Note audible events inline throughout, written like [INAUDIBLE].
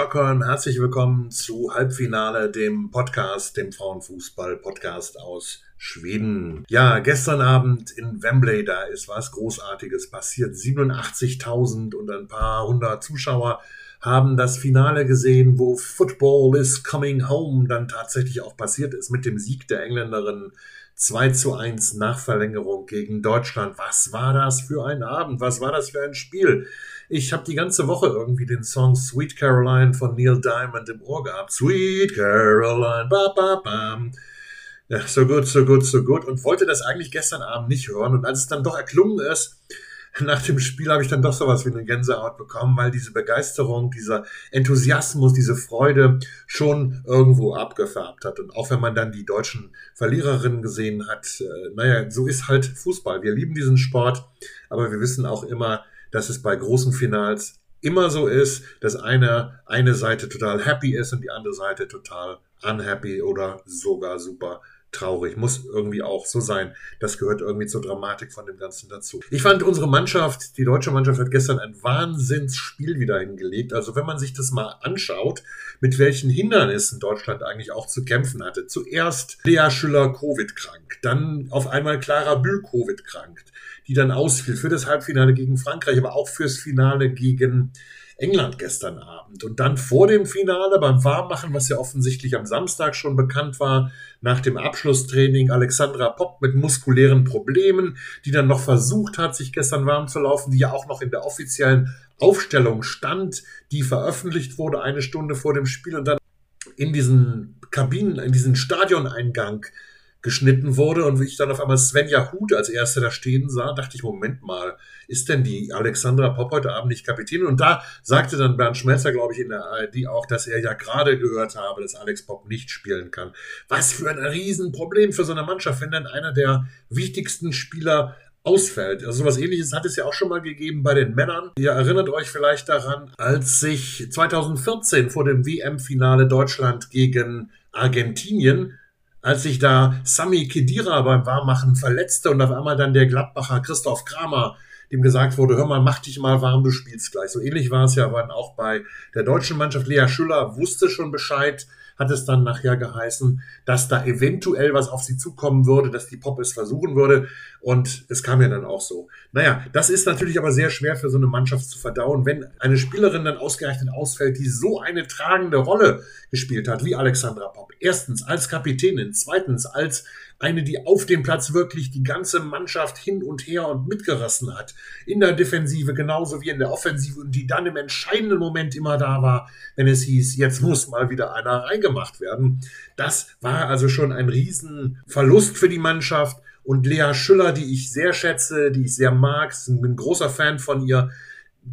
Stockholm, herzlich willkommen zu Halbfinale, dem Podcast, dem Frauenfußball-Podcast aus Schweden. Ja, gestern Abend in Wembley, da ist was Großartiges passiert. 87.000 und ein paar hundert Zuschauer haben das Finale gesehen, wo Football is coming home dann tatsächlich auch passiert ist mit dem Sieg der Engländerin 2 zu 1 nach Verlängerung gegen Deutschland. Was war das für ein Abend? Was war das für ein Spiel? Ich habe die ganze Woche irgendwie den Song Sweet Caroline von Neil Diamond im Ohr gehabt. Sweet Caroline, ba, ba, bam. Ja, so gut, so gut, so gut. Und wollte das eigentlich gestern Abend nicht hören. Und als es dann doch erklungen ist, [LAUGHS] nach dem Spiel habe ich dann doch sowas wie eine Gänsehaut bekommen, weil diese Begeisterung, dieser Enthusiasmus, diese Freude schon irgendwo abgefärbt hat. Und auch wenn man dann die deutschen Verliererinnen gesehen hat, äh, naja, so ist halt Fußball. Wir lieben diesen Sport, aber wir wissen auch immer, dass es bei großen Finals immer so ist, dass eine, eine Seite total happy ist und die andere Seite total unhappy oder sogar super traurig. Muss irgendwie auch so sein. Das gehört irgendwie zur Dramatik von dem Ganzen dazu. Ich fand unsere Mannschaft, die deutsche Mannschaft hat gestern ein Wahnsinnsspiel wieder hingelegt. Also wenn man sich das mal anschaut, mit welchen Hindernissen Deutschland eigentlich auch zu kämpfen hatte. Zuerst Lea Schüller Covid krank, dann auf einmal Clara Bühl Covid krank, die dann ausfiel für das Halbfinale gegen Frankreich, aber auch fürs Finale gegen England gestern Abend. Und dann vor dem Finale beim Warmmachen, was ja offensichtlich am Samstag schon bekannt war, nach dem Abschlusstraining Alexandra Popp mit muskulären Problemen, die dann noch versucht hat, sich gestern warm zu laufen, die ja auch noch in der offiziellen Aufstellung stand, die veröffentlicht wurde eine Stunde vor dem Spiel und dann in diesen Kabinen, in diesen Stadioneingang geschnitten wurde und wie ich dann auf einmal Svenja Huth als Erste da stehen sah, dachte ich, Moment mal, ist denn die Alexandra Popp heute Abend nicht Kapitän? Und da sagte dann Bernd Schmelzer, glaube ich, in der ARD auch, dass er ja gerade gehört habe, dass Alex Popp nicht spielen kann. Was für ein Riesenproblem für so eine Mannschaft, wenn dann einer der wichtigsten Spieler ausfällt. Also was ähnliches hat es ja auch schon mal gegeben bei den Männern. Ihr erinnert euch vielleicht daran, als sich 2014 vor dem WM-Finale Deutschland gegen Argentinien als sich da Sami Kedira beim Warmmachen verletzte und auf einmal dann der Gladbacher Christoph Kramer dem gesagt wurde, hör mal, mach dich mal warm, du spielst gleich. So ähnlich war es ja aber auch bei der deutschen Mannschaft. Lea Schüller wusste schon Bescheid, hat es dann nachher geheißen, dass da eventuell was auf sie zukommen würde, dass die Pop es versuchen würde. Und es kam ja dann auch so. Naja, das ist natürlich aber sehr schwer für so eine Mannschaft zu verdauen, wenn eine Spielerin dann ausgerechnet ausfällt, die so eine tragende Rolle gespielt hat, wie Alexandra Pop. Erstens als Kapitänin, zweitens als eine, die auf dem Platz wirklich die ganze Mannschaft hin und her und mitgerissen hat. In der Defensive genauso wie in der Offensive und die dann im entscheidenden Moment immer da war, wenn es hieß, jetzt muss mal wieder einer reingemacht werden. Das war also schon ein Riesenverlust für die Mannschaft. Und Lea Schüller, die ich sehr schätze, die ich sehr mag, bin großer Fan von ihr,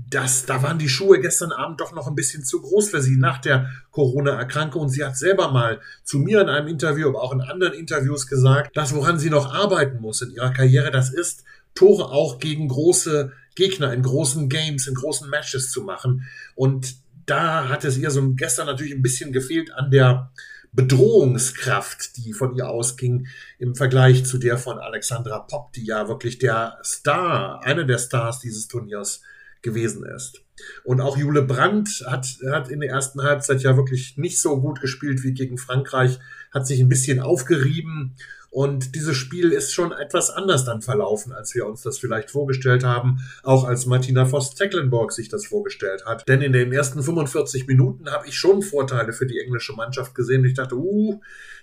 das, da waren die Schuhe gestern Abend doch noch ein bisschen zu groß für sie nach der Corona-Erkrankung. Und sie hat selber mal zu mir in einem Interview, aber auch in anderen Interviews gesagt, das, woran sie noch arbeiten muss in ihrer Karriere, das ist, Tore auch gegen große Gegner in großen Games, in großen Matches zu machen. Und da hat es ihr so gestern natürlich ein bisschen gefehlt an der Bedrohungskraft, die von ihr ausging im Vergleich zu der von Alexandra Popp, die ja wirklich der Star, einer der Stars dieses Turniers gewesen ist. Und auch Jule Brandt hat, hat in der ersten Halbzeit ja wirklich nicht so gut gespielt wie gegen Frankreich, hat sich ein bisschen aufgerieben und dieses Spiel ist schon etwas anders dann verlaufen, als wir uns das vielleicht vorgestellt haben, auch als Martina Voss-Tecklenburg sich das vorgestellt hat. Denn in den ersten 45 Minuten habe ich schon Vorteile für die englische Mannschaft gesehen. Ich dachte, uh,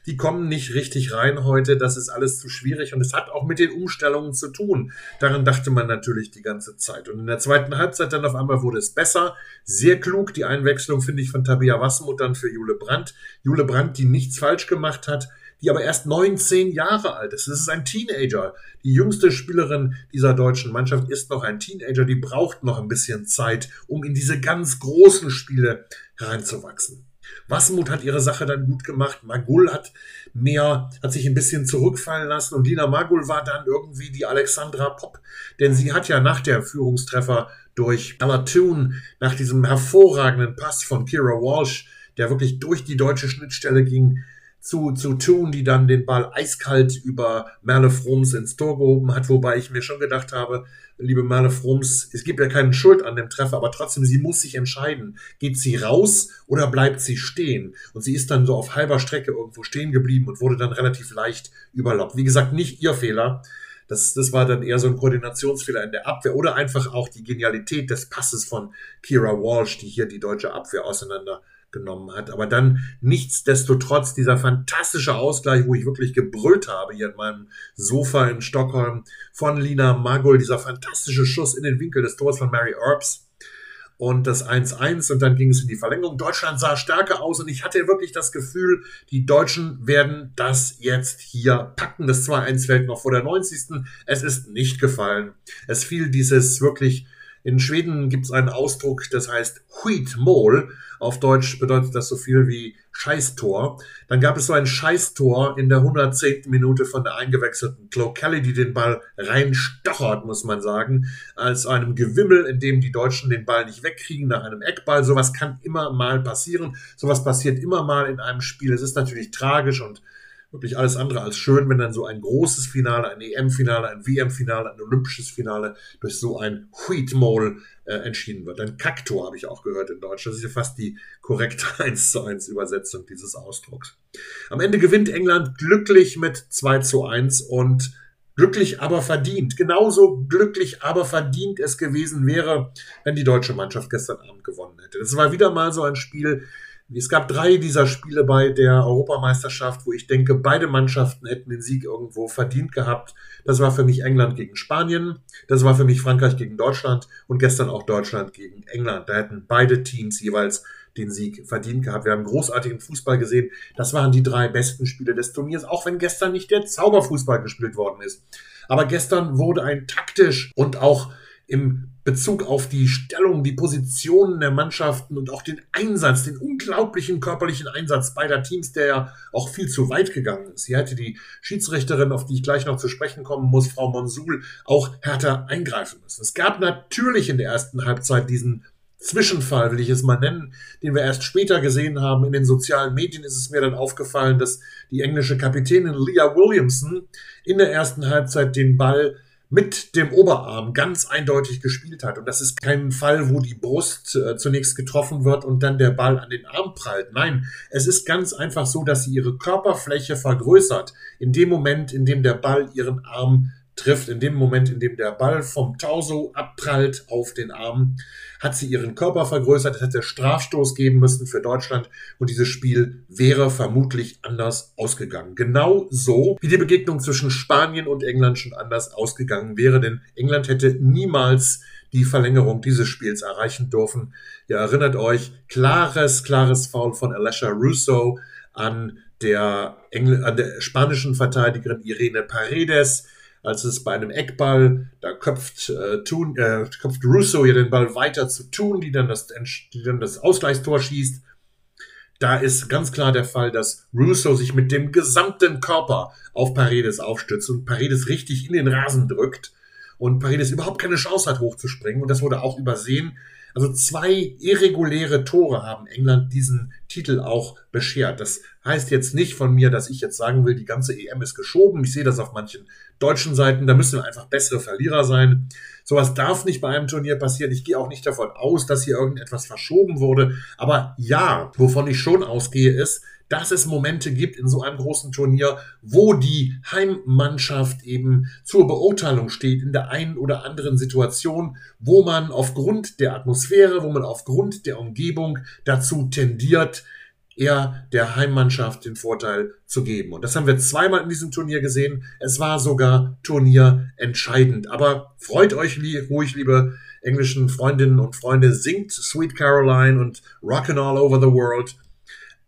die kommen nicht richtig rein heute, das ist alles zu schwierig und es hat auch mit den Umstellungen zu tun. Daran dachte man natürlich die ganze Zeit. Und in der zweiten Halbzeit dann auf einmal wurde es besser. Sehr klug die Einwechslung, finde ich, von Tabia Wasmuth dann für Jule Brandt. Jule Brandt, die nichts falsch gemacht hat, die aber erst 19 Jahre alt ist. Das ist ein Teenager. Die jüngste Spielerin dieser deutschen Mannschaft ist noch ein Teenager, die braucht noch ein bisschen Zeit, um in diese ganz großen Spiele hereinzuwachsen. Wasmut hat ihre Sache dann gut gemacht. Magul hat mehr, hat sich ein bisschen zurückfallen lassen und Lina Magul war dann irgendwie die Alexandra Pop, denn sie hat ja nach der Führungstreffer durch Alatune, nach diesem hervorragenden Pass von Kira Walsh, der wirklich durch die deutsche Schnittstelle ging, zu, zu tun, die dann den Ball eiskalt über Merle Froms ins Tor gehoben hat, wobei ich mir schon gedacht habe, liebe Merle Frums, es gibt ja keine Schuld an dem Treffer, aber trotzdem, sie muss sich entscheiden. Geht sie raus oder bleibt sie stehen? Und sie ist dann so auf halber Strecke irgendwo stehen geblieben und wurde dann relativ leicht überlappt. Wie gesagt, nicht ihr Fehler. Das, das war dann eher so ein Koordinationsfehler in der Abwehr oder einfach auch die Genialität des Passes von Kira Walsh, die hier die deutsche Abwehr auseinandergenommen hat. Aber dann nichtsdestotrotz dieser fantastische Ausgleich, wo ich wirklich gebrüllt habe hier in meinem Sofa in Stockholm von Lina Magul, dieser fantastische Schuss in den Winkel des Tors von Mary Earps und das 1-1 und dann ging es in die Verlängerung. Deutschland sah stärker aus und ich hatte wirklich das Gefühl, die Deutschen werden das jetzt hier packen. Das 2-1 fällt noch vor der 90. Es ist nicht gefallen. Es fiel dieses wirklich in Schweden gibt es einen Ausdruck, das heißt Huitmål. Auf Deutsch bedeutet das so viel wie Scheißtor. Dann gab es so ein Scheißtor in der 110. Minute von der eingewechselten Chloe Kelly, die den Ball reinstochert, muss man sagen, als einem Gewimmel, in dem die Deutschen den Ball nicht wegkriegen nach einem Eckball. Sowas kann immer mal passieren. Sowas passiert immer mal in einem Spiel. Es ist natürlich tragisch und wirklich alles andere als schön, wenn dann so ein großes Finale, ein EM-Finale, ein WM-Finale, ein olympisches Finale durch so ein Wheatmole äh, entschieden wird. Ein Kaktor habe ich auch gehört in Deutsch. Das ist ja fast die korrekte [LAUGHS] 1 zu 1 Übersetzung dieses Ausdrucks. Am Ende gewinnt England glücklich mit 2 zu 1 und glücklich aber verdient. Genauso glücklich aber verdient es gewesen wäre, wenn die deutsche Mannschaft gestern Abend gewonnen hätte. Das war wieder mal so ein Spiel, es gab drei dieser Spiele bei der Europameisterschaft, wo ich denke, beide Mannschaften hätten den Sieg irgendwo verdient gehabt. Das war für mich England gegen Spanien, das war für mich Frankreich gegen Deutschland und gestern auch Deutschland gegen England. Da hätten beide Teams jeweils den Sieg verdient gehabt. Wir haben großartigen Fußball gesehen. Das waren die drei besten Spiele des Turniers, auch wenn gestern nicht der Zauberfußball gespielt worden ist. Aber gestern wurde ein taktisch und auch im Bezug auf die Stellung, die Positionen der Mannschaften und auch den Einsatz, den unglaublichen körperlichen Einsatz beider Teams, der ja auch viel zu weit gegangen ist. Hier hätte die Schiedsrichterin, auf die ich gleich noch zu sprechen kommen muss, Frau Monsul, auch härter eingreifen müssen. Es gab natürlich in der ersten Halbzeit diesen Zwischenfall, will ich es mal nennen, den wir erst später gesehen haben. In den sozialen Medien ist es mir dann aufgefallen, dass die englische Kapitänin Leah Williamson in der ersten Halbzeit den Ball mit dem Oberarm ganz eindeutig gespielt hat. Und das ist kein Fall, wo die Brust äh, zunächst getroffen wird und dann der Ball an den Arm prallt. Nein, es ist ganz einfach so, dass sie ihre Körperfläche vergrößert. In dem Moment, in dem der Ball ihren Arm trifft, in dem Moment, in dem der Ball vom Torso abprallt auf den Arm, hat sie ihren Körper vergrößert. Es hätte Strafstoß geben müssen für Deutschland und dieses Spiel wäre vermutlich anders ausgegangen. Genau so wie die Begegnung zwischen Spanien und England schon anders ausgegangen wäre, denn England hätte niemals die Verlängerung dieses Spiels erreichen dürfen. Ihr erinnert euch, klares, klares Foul von Alessia Russo an der, Engl an der spanischen Verteidigerin Irene Paredes als es bei einem Eckball, da köpft, äh, Thun, äh, köpft Russo hier den Ball weiter zu tun, die dann das, die dann das Ausgleichstor schießt. Da ist ganz klar der Fall, dass Russo sich mit dem gesamten Körper auf Paredes aufstützt und Paredes richtig in den Rasen drückt und Paredes überhaupt keine Chance hat, hochzuspringen. Und das wurde auch übersehen. Also zwei irreguläre Tore haben England diesen Titel auch beschert. Das heißt jetzt nicht von mir, dass ich jetzt sagen will, die ganze EM ist geschoben. Ich sehe das auf manchen deutschen Seiten. Da müssen wir einfach bessere Verlierer sein. Sowas darf nicht bei einem Turnier passieren. Ich gehe auch nicht davon aus, dass hier irgendetwas verschoben wurde. Aber ja, wovon ich schon ausgehe, ist, dass es Momente gibt in so einem großen Turnier, wo die Heimmannschaft eben zur Beurteilung steht in der einen oder anderen Situation, wo man aufgrund der Atmosphäre, wo man aufgrund der Umgebung dazu tendiert, eher der Heimmannschaft den Vorteil zu geben. Und das haben wir zweimal in diesem Turnier gesehen. Es war sogar turnierentscheidend. Aber freut euch ruhig, liebe englischen Freundinnen und Freunde, singt Sweet Caroline und Rockin' All Over the World.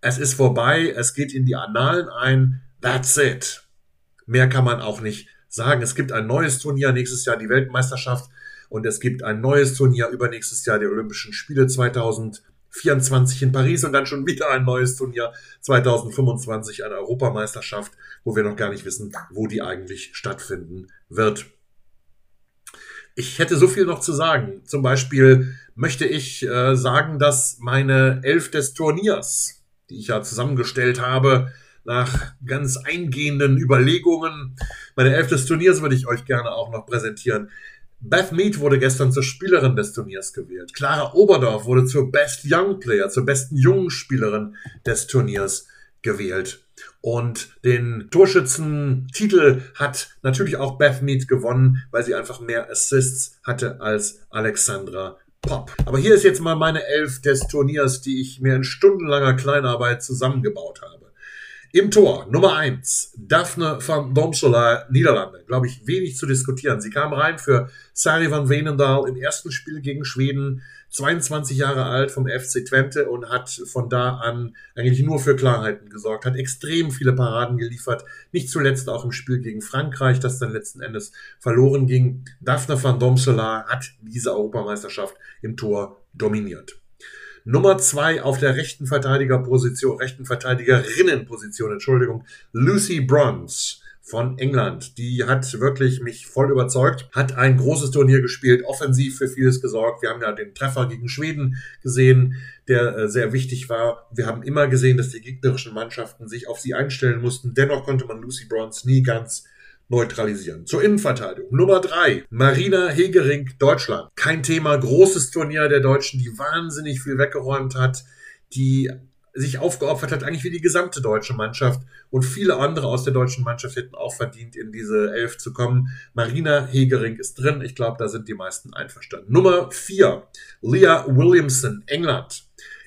Es ist vorbei, es geht in die Annalen ein. That's it. Mehr kann man auch nicht sagen. Es gibt ein neues Turnier, nächstes Jahr die Weltmeisterschaft und es gibt ein neues Turnier übernächstes Jahr die Olympischen Spiele 2024 in Paris und dann schon wieder ein neues Turnier 2025, eine Europameisterschaft, wo wir noch gar nicht wissen, wo die eigentlich stattfinden wird. Ich hätte so viel noch zu sagen. Zum Beispiel möchte ich äh, sagen, dass meine Elf des Turniers die ich ja zusammengestellt habe, nach ganz eingehenden Überlegungen. Meine Elf des Turniers würde ich euch gerne auch noch präsentieren. Beth Mead wurde gestern zur Spielerin des Turniers gewählt. Clara Oberdorf wurde zur Best Young Player, zur besten jungen Spielerin des Turniers gewählt. Und den Torschützentitel hat natürlich auch Beth Mead gewonnen, weil sie einfach mehr Assists hatte als Alexandra Pop. Aber hier ist jetzt mal meine Elf des Turniers, die ich mir in stundenlanger Kleinarbeit zusammengebaut habe. Im Tor Nummer 1, Daphne van Domsela, Niederlande. Glaube ich, wenig zu diskutieren. Sie kam rein für Sari van Veenendaal im ersten Spiel gegen Schweden, 22 Jahre alt vom FC Twente und hat von da an eigentlich nur für Klarheiten gesorgt, hat extrem viele Paraden geliefert, nicht zuletzt auch im Spiel gegen Frankreich, das dann letzten Endes verloren ging. Daphne van Domsela hat diese Europameisterschaft im Tor dominiert. Nummer zwei auf der rechten Verteidigerposition, rechten Verteidigerinnenposition, Entschuldigung, Lucy Bronze von England. Die hat wirklich mich voll überzeugt, hat ein großes Turnier gespielt, offensiv für vieles gesorgt. Wir haben ja den Treffer gegen Schweden gesehen, der äh, sehr wichtig war. Wir haben immer gesehen, dass die gegnerischen Mannschaften sich auf sie einstellen mussten. Dennoch konnte man Lucy Bronze nie ganz neutralisieren. Zur Innenverteidigung. Nummer drei, Marina Hegering, Deutschland. Kein Thema, großes Turnier der Deutschen, die wahnsinnig viel weggeräumt hat, die sich aufgeopfert hat, eigentlich wie die gesamte deutsche Mannschaft. Und viele andere aus der deutschen Mannschaft hätten auch verdient, in diese Elf zu kommen. Marina Hegering ist drin. Ich glaube, da sind die meisten einverstanden. Nummer vier, Leah Williamson, England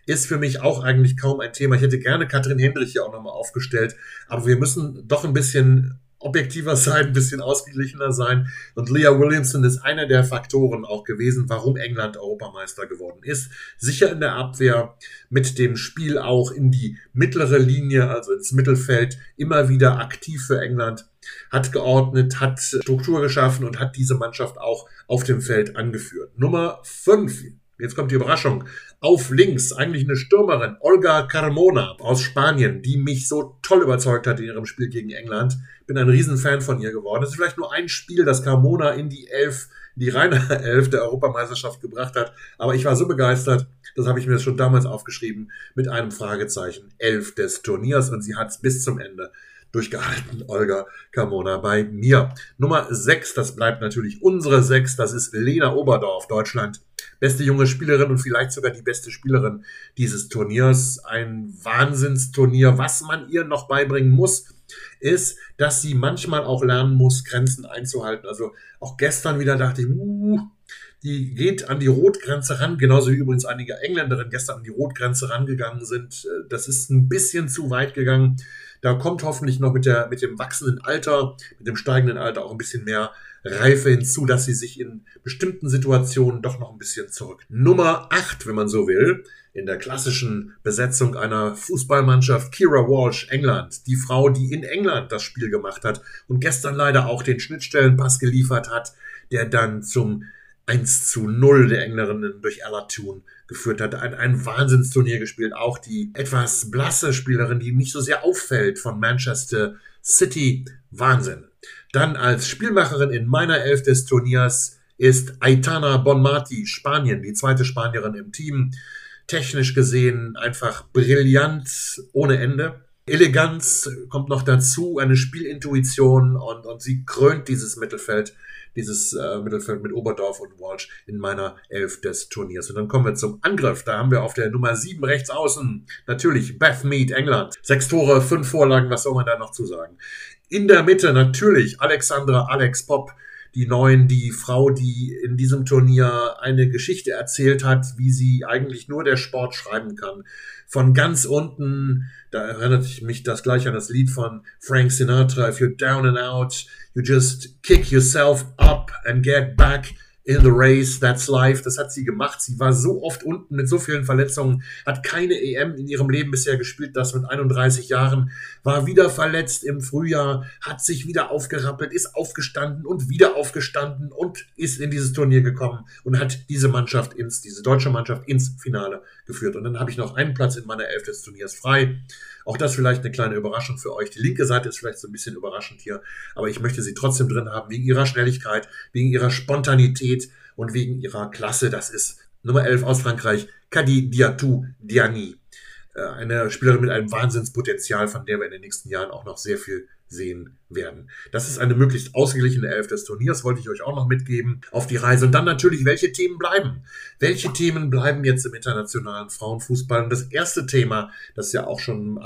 ist für mich auch eigentlich kaum ein Thema. Ich hätte gerne Katrin Hendrich hier auch nochmal aufgestellt, aber wir müssen doch ein bisschen objektiver sein, ein bisschen ausgeglichener sein. Und Leah Williamson ist einer der Faktoren auch gewesen, warum England Europameister geworden ist. Sicher in der Abwehr, mit dem Spiel auch in die mittlere Linie, also ins Mittelfeld, immer wieder aktiv für England, hat geordnet, hat Struktur geschaffen und hat diese Mannschaft auch auf dem Feld angeführt. Nummer 5, Jetzt kommt die Überraschung. Auf links eigentlich eine Stürmerin, Olga Carmona aus Spanien, die mich so toll überzeugt hat in ihrem Spiel gegen England. Bin ein Riesenfan von ihr geworden. Es ist vielleicht nur ein Spiel, das Carmona in die Elf, die reine [LAUGHS] Elf der Europameisterschaft gebracht hat. Aber ich war so begeistert, das habe ich mir schon damals aufgeschrieben, mit einem Fragezeichen Elf des Turniers und sie hat es bis zum Ende durchgehalten, Olga Carmona bei mir. Nummer 6, das bleibt natürlich unsere 6, das ist Lena Oberdorf, Deutschland beste junge Spielerin und vielleicht sogar die beste Spielerin dieses Turniers. Ein Wahnsinnsturnier. Was man ihr noch beibringen muss, ist, dass sie manchmal auch lernen muss, Grenzen einzuhalten. Also auch gestern wieder dachte ich, uh, die geht an die Rotgrenze ran, genauso wie übrigens einige Engländerinnen gestern an die Rotgrenze rangegangen sind. Das ist ein bisschen zu weit gegangen. Da kommt hoffentlich noch mit, der, mit dem wachsenden Alter, mit dem steigenden Alter auch ein bisschen mehr Reife hinzu, dass sie sich in bestimmten Situationen doch noch ein bisschen zurück. Nummer 8, wenn man so will, in der klassischen Besetzung einer Fußballmannschaft Kira Walsh, England. Die Frau, die in England das Spiel gemacht hat und gestern leider auch den Schnittstellenpass geliefert hat, der dann zum 1 zu 0 der Englerinnen durch Ella Thun geführt hat. Ein, ein Wahnsinnsturnier gespielt. Auch die etwas blasse Spielerin, die nicht so sehr auffällt von Manchester City. Wahnsinn. Dann als Spielmacherin in meiner Elf des Turniers ist Aitana Bonmati, Spanien, die zweite Spanierin im Team. Technisch gesehen einfach brillant ohne Ende. Eleganz kommt noch dazu, eine Spielintuition und, und sie krönt dieses Mittelfeld, dieses äh, Mittelfeld mit Oberdorf und Walsh in meiner Elf des Turniers. Und dann kommen wir zum Angriff. Da haben wir auf der Nummer 7 rechts außen natürlich Beth Mead, England. Sechs Tore, fünf Vorlagen, was soll man da noch zu sagen? In der Mitte natürlich Alexandra Alex Pop, die Neuen, die Frau, die in diesem Turnier eine Geschichte erzählt hat, wie sie eigentlich nur der Sport schreiben kann. Von ganz unten, da erinnert mich das gleich an das Lied von Frank Sinatra, if you're down and out, you just kick yourself up and get back in the race, that's life. Das hat sie gemacht. Sie war so oft unten mit so vielen Verletzungen, hat keine EM in ihrem Leben bisher gespielt, das mit 31 Jahren, war wieder verletzt im Frühjahr, hat sich wieder aufgerappelt, ist aufgestanden und wieder aufgestanden und ist in dieses Turnier gekommen und hat diese Mannschaft ins, diese deutsche Mannschaft ins Finale geführt. Und dann habe ich noch einen Platz in meiner Elf des Turniers frei. Auch das vielleicht eine kleine Überraschung für euch. Die linke Seite ist vielleicht so ein bisschen überraschend hier, aber ich möchte sie trotzdem drin haben, wegen ihrer Schnelligkeit, wegen ihrer Spontanität und wegen ihrer Klasse. Das ist Nummer 11 aus Frankreich, Kadi Diatou Diani. Äh, eine Spielerin mit einem Wahnsinnspotenzial, von der wir in den nächsten Jahren auch noch sehr viel sehen werden. Das ist eine möglichst ausgeglichene Elf des Turniers, wollte ich euch auch noch mitgeben auf die Reise. Und dann natürlich, welche Themen bleiben? Welche Themen bleiben jetzt im internationalen Frauenfußball? Und das erste Thema, das ja auch schon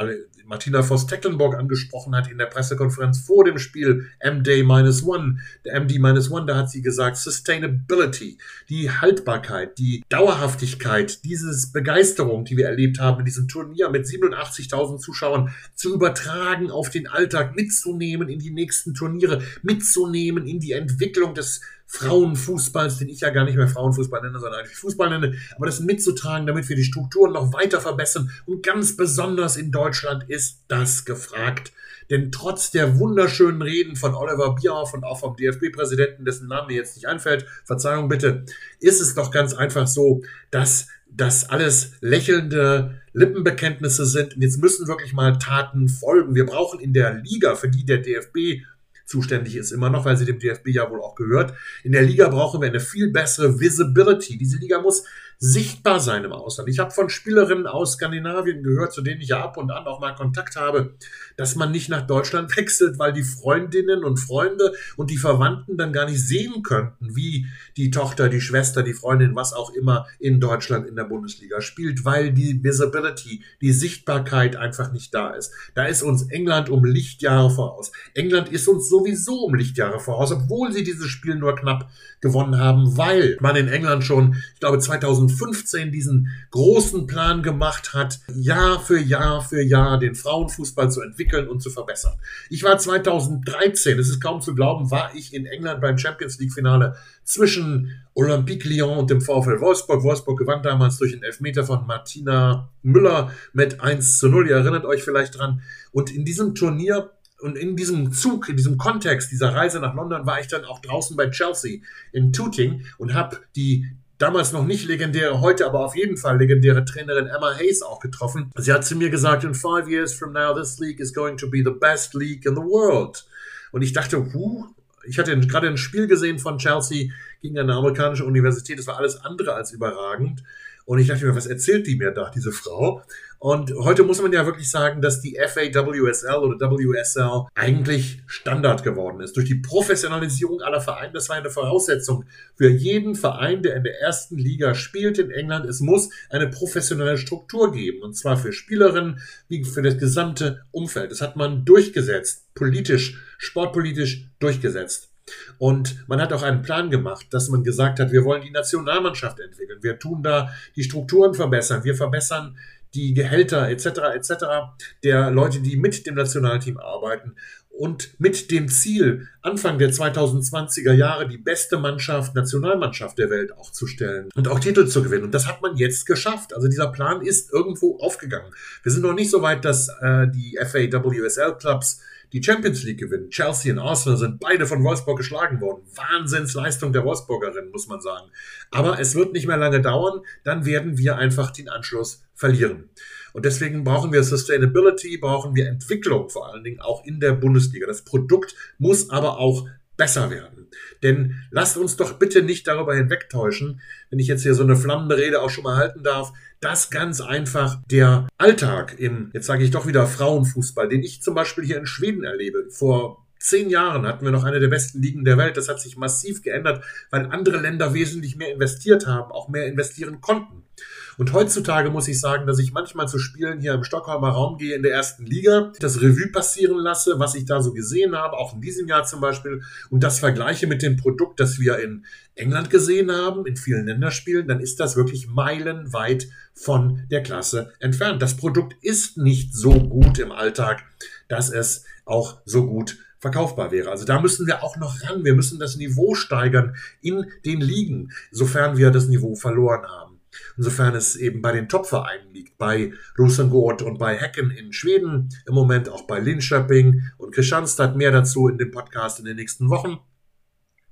Martina Voss-Tecklenburg angesprochen hat in der Pressekonferenz vor dem Spiel MD-1, der MD-1, da hat sie gesagt, Sustainability, die Haltbarkeit, die Dauerhaftigkeit, dieses Begeisterung, die wir erlebt haben in diesem Turnier mit 87.000 Zuschauern, zu übertragen auf den Alltag, mitzunehmen in die nächsten Turniere, mitzunehmen in die Entwicklung des Frauenfußballs, den ich ja gar nicht mehr Frauenfußball nenne, sondern eigentlich Fußball nenne, aber das mitzutragen, damit wir die Strukturen noch weiter verbessern. Und ganz besonders in Deutschland ist das gefragt. Denn trotz der wunderschönen Reden von Oliver Bierhoff und auch vom DFB-Präsidenten, dessen Name mir jetzt nicht einfällt, Verzeihung bitte, ist es doch ganz einfach so, dass das alles lächelnde Lippenbekenntnisse sind. Und jetzt müssen wirklich mal Taten folgen. Wir brauchen in der Liga, für die der DFB zuständig ist, immer noch, weil sie dem DFB ja wohl auch gehört. In der Liga brauchen wir eine viel bessere Visibility. Diese Liga muss sichtbar sein im Ausland. Ich habe von Spielerinnen aus Skandinavien gehört, zu denen ich ja ab und an auch mal Kontakt habe, dass man nicht nach Deutschland [LAUGHS] wechselt, weil die Freundinnen und Freunde und die Verwandten dann gar nicht sehen könnten, wie die Tochter, die Schwester, die Freundin, was auch immer in Deutschland in der Bundesliga spielt, weil die Visibility, die Sichtbarkeit einfach nicht da ist. Da ist uns England um Lichtjahre voraus. England ist uns sowieso um Lichtjahre voraus, obwohl sie dieses Spiel nur knapp gewonnen haben, weil man in England schon, ich glaube 2015 diesen großen Plan gemacht hat, Jahr für Jahr für Jahr den Frauenfußball zu entwickeln und zu verbessern. Ich war 2013, es ist kaum zu glauben, war ich in England beim Champions League Finale zwischen Olympique Lyon und dem VfL Wolfsburg. Wolfsburg gewann damals durch einen Elfmeter von Martina Müller mit 1 zu 0. Ihr erinnert euch vielleicht dran. Und in diesem Turnier und in diesem Zug, in diesem Kontext dieser Reise nach London war ich dann auch draußen bei Chelsea in Tooting und habe die damals noch nicht legendäre, heute aber auf jeden Fall legendäre Trainerin Emma Hayes auch getroffen. Sie hat zu mir gesagt, in five years from now, this league is going to be the best league in the world. Und ich dachte, huh, ich hatte gerade ein Spiel gesehen von Chelsea gegen eine amerikanische Universität, das war alles andere als überragend. Und ich dachte mir, was erzählt die mir da, diese Frau? Und heute muss man ja wirklich sagen, dass die FAWSL oder WSL eigentlich Standard geworden ist. Durch die Professionalisierung aller Vereine, das war eine Voraussetzung für jeden Verein, der in der ersten Liga spielt in England. Es muss eine professionelle Struktur geben. Und zwar für Spielerinnen wie für das gesamte Umfeld. Das hat man durchgesetzt, politisch, sportpolitisch durchgesetzt. Und man hat auch einen Plan gemacht, dass man gesagt hat, wir wollen die Nationalmannschaft entwickeln. Wir tun da die Strukturen verbessern. Wir verbessern die Gehälter etc. etc. der Leute, die mit dem Nationalteam arbeiten und mit dem Ziel, Anfang der 2020er Jahre die beste Mannschaft, Nationalmannschaft der Welt auch zu stellen und auch Titel zu gewinnen. Und das hat man jetzt geschafft. Also dieser Plan ist irgendwo aufgegangen. Wir sind noch nicht so weit, dass äh, die FAWSL-Clubs die Champions League gewinnen. Chelsea und Arsenal sind beide von Wolfsburg geschlagen worden. Wahnsinnsleistung der Wolfsburgerinnen, muss man sagen. Aber es wird nicht mehr lange dauern, dann werden wir einfach den Anschluss verlieren. Und deswegen brauchen wir Sustainability, brauchen wir Entwicklung vor allen Dingen auch in der Bundesliga. Das Produkt muss aber auch besser werden. Denn lasst uns doch bitte nicht darüber hinwegtäuschen, wenn ich jetzt hier so eine flammende Rede auch schon mal halten darf, dass ganz einfach der Alltag im, jetzt sage ich doch wieder Frauenfußball, den ich zum Beispiel hier in Schweden erlebe, vor zehn Jahren hatten wir noch eine der besten Ligen der Welt. Das hat sich massiv geändert, weil andere Länder wesentlich mehr investiert haben, auch mehr investieren konnten. Und heutzutage muss ich sagen, dass ich manchmal zu Spielen hier im Stockholmer Raum gehe in der ersten Liga, das Revue passieren lasse, was ich da so gesehen habe, auch in diesem Jahr zum Beispiel, und das vergleiche mit dem Produkt, das wir in England gesehen haben, in vielen Länderspielen, dann ist das wirklich meilenweit von der Klasse entfernt. Das Produkt ist nicht so gut im Alltag, dass es auch so gut verkaufbar wäre. Also da müssen wir auch noch ran. Wir müssen das Niveau steigern in den Ligen, sofern wir das Niveau verloren haben. Insofern es eben bei den Top-Vereinen liegt, bei Rosengård und bei Hecken in Schweden, im Moment auch bei Linköping und Kristianstad, mehr dazu in dem Podcast in den nächsten Wochen,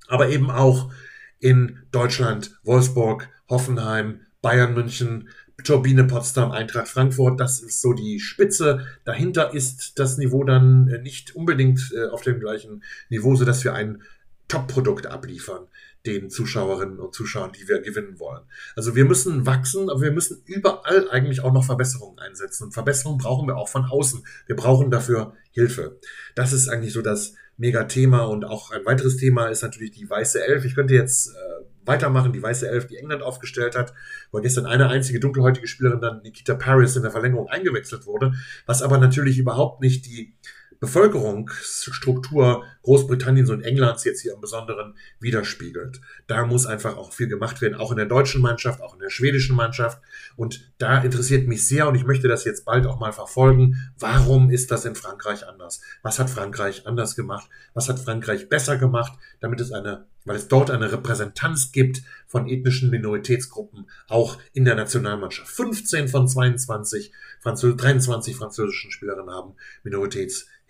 aber eben auch in Deutschland, Wolfsburg, Hoffenheim, Bayern München, Turbine Potsdam, Eintracht Frankfurt, das ist so die Spitze. Dahinter ist das Niveau dann nicht unbedingt äh, auf dem gleichen Niveau, sodass wir ein Top-Produkt abliefern den Zuschauerinnen und Zuschauern, die wir gewinnen wollen. Also wir müssen wachsen, aber wir müssen überall eigentlich auch noch Verbesserungen einsetzen. Und Verbesserungen brauchen wir auch von außen. Wir brauchen dafür Hilfe. Das ist eigentlich so das Megathema und auch ein weiteres Thema ist natürlich die weiße Elf. Ich könnte jetzt äh, weitermachen, die weiße Elf, die England aufgestellt hat, weil gestern eine einzige dunkelhäutige Spielerin dann Nikita Paris in der Verlängerung eingewechselt wurde, was aber natürlich überhaupt nicht die Bevölkerungsstruktur Großbritanniens und Englands jetzt hier im Besonderen widerspiegelt. Da muss einfach auch viel gemacht werden, auch in der deutschen Mannschaft, auch in der schwedischen Mannschaft. Und da interessiert mich sehr und ich möchte das jetzt bald auch mal verfolgen. Warum ist das in Frankreich anders? Was hat Frankreich anders gemacht? Was hat Frankreich besser gemacht, damit es eine weil es dort eine Repräsentanz gibt von ethnischen Minoritätsgruppen, auch in der Nationalmannschaft. 15 von 22, Französ 23 französischen Spielerinnen haben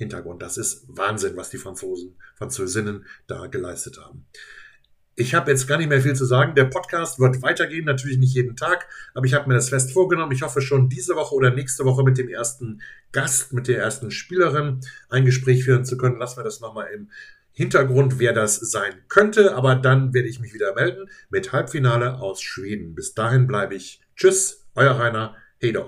Minoritätshintergrund. Das ist Wahnsinn, was die Franzosen, Französinnen da geleistet haben. Ich habe jetzt gar nicht mehr viel zu sagen. Der Podcast wird weitergehen, natürlich nicht jeden Tag, aber ich habe mir das fest vorgenommen. Ich hoffe schon diese Woche oder nächste Woche mit dem ersten Gast, mit der ersten Spielerin ein Gespräch führen zu können. Lassen wir das nochmal im Hintergrund, wer das sein könnte, aber dann werde ich mich wieder melden mit Halbfinale aus Schweden. Bis dahin bleibe ich. Tschüss, euer Rainer Heder.